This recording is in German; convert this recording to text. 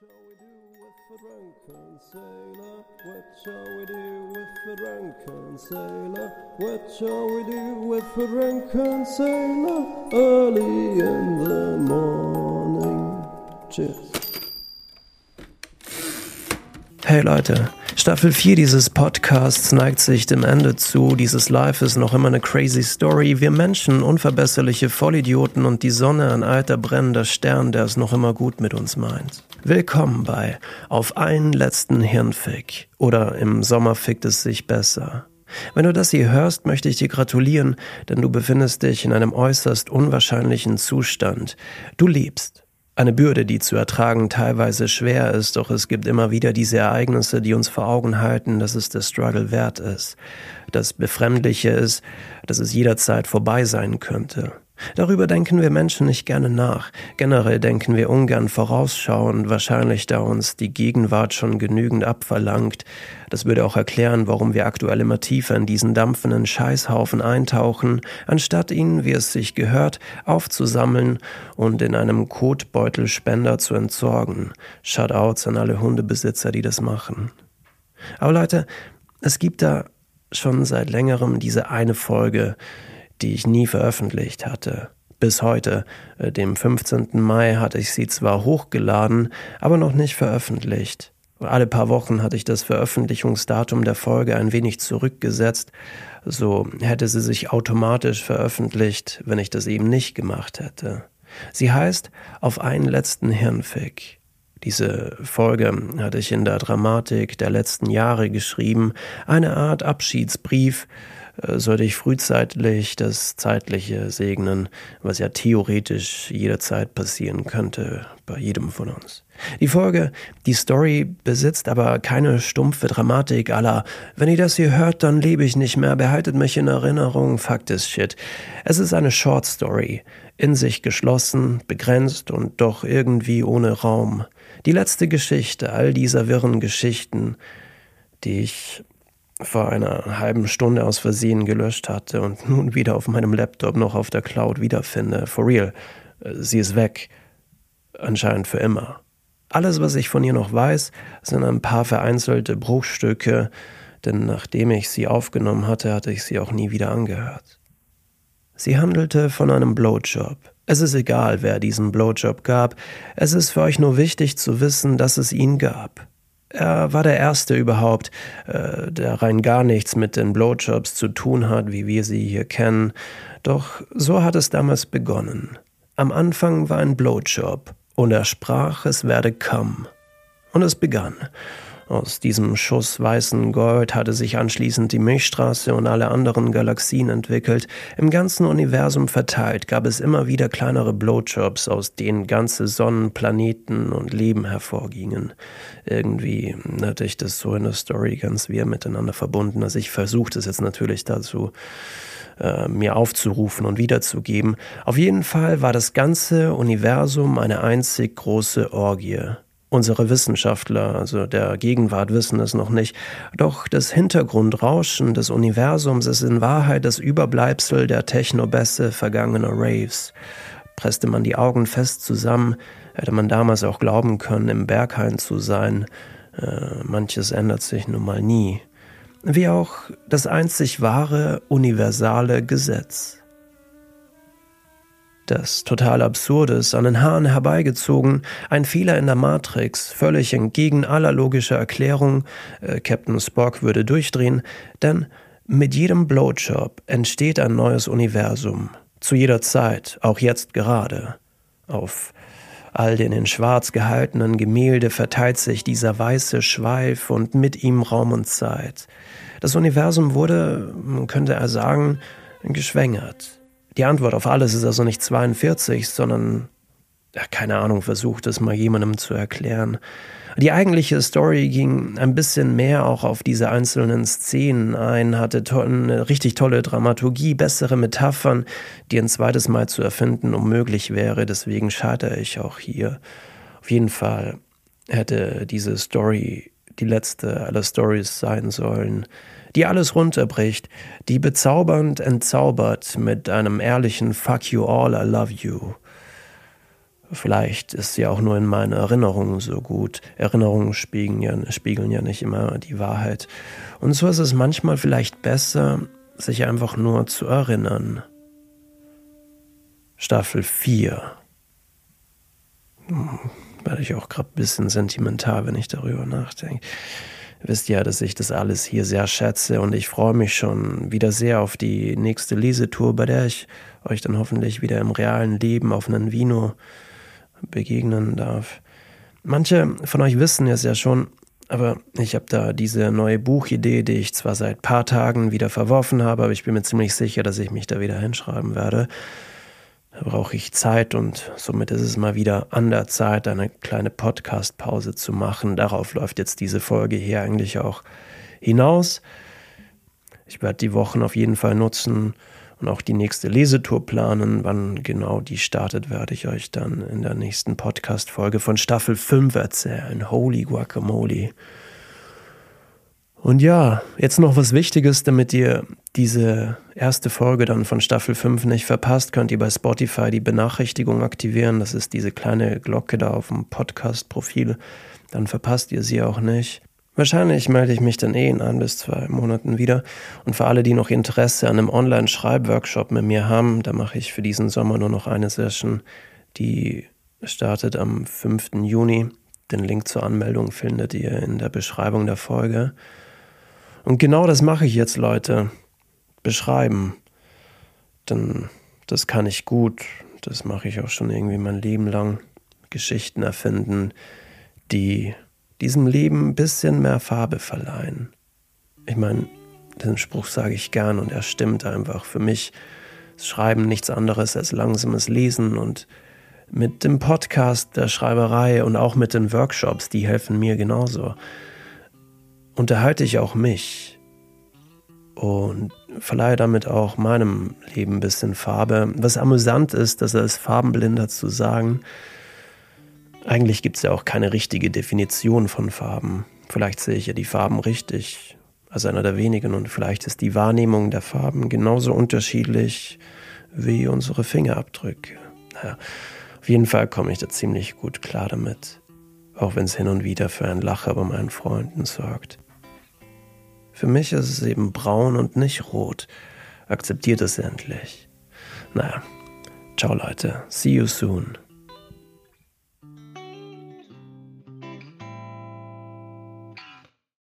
What shall we do with the drunken sailor? What shall we do with the drunken sailor? Early in the morning. Cheers. Hey Leute, Staffel 4 dieses Podcasts neigt sich dem Ende zu. Dieses Life ist noch immer eine crazy Story. Wir Menschen, unverbesserliche Vollidioten und die Sonne, ein alter brennender Stern, der es noch immer gut mit uns meint. Willkommen bei Auf einen letzten Hirnfick oder im Sommer fickt es sich besser. Wenn du das hier hörst, möchte ich dir gratulieren, denn du befindest dich in einem äußerst unwahrscheinlichen Zustand. Du lebst. Eine Bürde, die zu ertragen teilweise schwer ist, doch es gibt immer wieder diese Ereignisse, die uns vor Augen halten, dass es der Struggle wert ist. Das Befremdliche ist, dass es jederzeit vorbei sein könnte. Darüber denken wir Menschen nicht gerne nach. Generell denken wir ungern vorausschauen, wahrscheinlich da uns die Gegenwart schon genügend abverlangt. Das würde auch erklären, warum wir aktuell immer tiefer in diesen dampfenden Scheißhaufen eintauchen, anstatt ihn, wie es sich gehört, aufzusammeln und in einem Kotbeutelspender zu entsorgen. Shoutouts an alle Hundebesitzer, die das machen. Aber Leute, es gibt da schon seit längerem diese eine Folge, die ich nie veröffentlicht hatte. Bis heute, äh, dem 15. Mai, hatte ich sie zwar hochgeladen, aber noch nicht veröffentlicht. Alle paar Wochen hatte ich das Veröffentlichungsdatum der Folge ein wenig zurückgesetzt, so hätte sie sich automatisch veröffentlicht, wenn ich das eben nicht gemacht hätte. Sie heißt Auf einen letzten Hirnfick. Diese Folge hatte ich in der Dramatik der letzten Jahre geschrieben, eine Art Abschiedsbrief, sollte ich frühzeitig das Zeitliche segnen, was ja theoretisch jederzeit passieren könnte bei jedem von uns. Die Folge, die Story besitzt aber keine stumpfe Dramatik aller, wenn ihr das hier hört, dann lebe ich nicht mehr, behaltet mich in Erinnerung, Fakt ist Shit. Es ist eine Short Story, in sich geschlossen, begrenzt und doch irgendwie ohne Raum. Die letzte Geschichte all dieser wirren Geschichten, die ich vor einer halben Stunde aus Versehen gelöscht hatte und nun wieder auf meinem Laptop noch auf der Cloud wiederfinde. For real. Sie ist weg. Anscheinend für immer. Alles, was ich von ihr noch weiß, sind ein paar vereinzelte Bruchstücke, denn nachdem ich sie aufgenommen hatte, hatte ich sie auch nie wieder angehört. Sie handelte von einem Blowjob. Es ist egal, wer diesen Blowjob gab, es ist für euch nur wichtig zu wissen, dass es ihn gab. Er war der Erste überhaupt, äh, der rein gar nichts mit den Blowjobs zu tun hat, wie wir sie hier kennen. Doch so hat es damals begonnen. Am Anfang war ein Blowjob und er sprach, es werde come. Und es begann. Aus diesem Schuss weißen Gold hatte sich anschließend die Milchstraße und alle anderen Galaxien entwickelt. Im ganzen Universum verteilt gab es immer wieder kleinere Blowjobs, aus denen ganze Sonnen, Planeten und Leben hervorgingen. Irgendwie hatte ich das so in der Story ganz wir miteinander verbunden. Also ich versuche das jetzt natürlich dazu äh, mir aufzurufen und wiederzugeben. Auf jeden Fall war das ganze Universum eine einzig große Orgie. Unsere Wissenschaftler, also der Gegenwart, wissen es noch nicht. Doch das Hintergrundrauschen des Universums ist in Wahrheit das Überbleibsel der Technobässe vergangener Raves. Presste man die Augen fest zusammen, hätte man damals auch glauben können, im Berghain zu sein. Äh, manches ändert sich nun mal nie. Wie auch das einzig wahre, universale Gesetz das total Absurdes an den Haaren herbeigezogen, ein Fehler in der Matrix, völlig entgegen aller logischer Erklärung, äh, Captain Spock würde durchdrehen, denn mit jedem Blowjob entsteht ein neues Universum, zu jeder Zeit, auch jetzt gerade. Auf all den in schwarz gehaltenen Gemälde verteilt sich dieser weiße Schweif und mit ihm Raum und Zeit. Das Universum wurde, könnte er sagen, geschwängert. Die Antwort auf alles ist also nicht 42, sondern, ja, keine Ahnung, versucht es mal jemandem zu erklären. Die eigentliche Story ging ein bisschen mehr auch auf diese einzelnen Szenen ein, hatte eine richtig tolle Dramaturgie, bessere Metaphern, die ein zweites Mal zu erfinden unmöglich wäre, deswegen scheitere ich auch hier. Auf jeden Fall hätte diese Story die letzte aller Stories sein sollen, die alles runterbricht, die bezaubernd entzaubert mit einem ehrlichen Fuck you all, I love you. Vielleicht ist sie auch nur in meinen Erinnerungen so gut. Erinnerungen spiegeln ja, spiegeln ja nicht immer die Wahrheit. Und so ist es manchmal vielleicht besser, sich einfach nur zu erinnern. Staffel 4. Hm, werde ich auch gerade ein bisschen sentimental, wenn ich darüber nachdenke. Wisst ja, dass ich das alles hier sehr schätze und ich freue mich schon wieder sehr auf die nächste Lesetour, bei der ich euch dann hoffentlich wieder im realen Leben auf einen Vino begegnen darf. Manche von euch wissen es ja schon, aber ich habe da diese neue Buchidee, die ich zwar seit paar Tagen wieder verworfen habe, aber ich bin mir ziemlich sicher, dass ich mich da wieder hinschreiben werde. Brauche ich Zeit und somit ist es mal wieder an der Zeit, eine kleine Podcast-Pause zu machen. Darauf läuft jetzt diese Folge hier eigentlich auch hinaus. Ich werde die Wochen auf jeden Fall nutzen, und auch die nächste Lesetour planen. Wann genau die startet, werde ich euch dann in der nächsten Podcast-Folge von Staffel 5 erzählen. Holy Guacamole. Und ja, jetzt noch was Wichtiges, damit ihr diese erste Folge dann von Staffel 5 nicht verpasst, könnt ihr bei Spotify die Benachrichtigung aktivieren. Das ist diese kleine Glocke da auf dem Podcast-Profil. Dann verpasst ihr sie auch nicht. Wahrscheinlich melde ich mich dann eh in ein bis zwei Monaten wieder. Und für alle, die noch Interesse an einem Online-Schreibworkshop mit mir haben, da mache ich für diesen Sommer nur noch eine Session, die startet am 5. Juni. Den Link zur Anmeldung findet ihr in der Beschreibung der Folge. Und genau das mache ich jetzt, Leute. Beschreiben. Denn das kann ich gut. Das mache ich auch schon irgendwie mein Leben lang. Geschichten erfinden, die diesem Leben ein bisschen mehr Farbe verleihen. Ich meine, den Spruch sage ich gern und er stimmt einfach. Für mich ist Schreiben nichts anderes als langsames Lesen und mit dem Podcast der Schreiberei und auch mit den Workshops, die helfen mir genauso, unterhalte ich auch mich und verleihe damit auch meinem Leben ein bisschen Farbe. Was amüsant ist, dass er es farbenblinder zu sagen, eigentlich gibt es ja auch keine richtige Definition von Farben. Vielleicht sehe ich ja die Farben richtig, als einer der wenigen, und vielleicht ist die Wahrnehmung der Farben genauso unterschiedlich wie unsere Fingerabdrücke. Naja, auf jeden Fall komme ich da ziemlich gut klar damit, auch wenn es hin und wieder für ein Lacher bei meinen Freunden sorgt. Für mich ist es eben braun und nicht rot. Akzeptiert es endlich. Naja, ciao Leute, see you soon.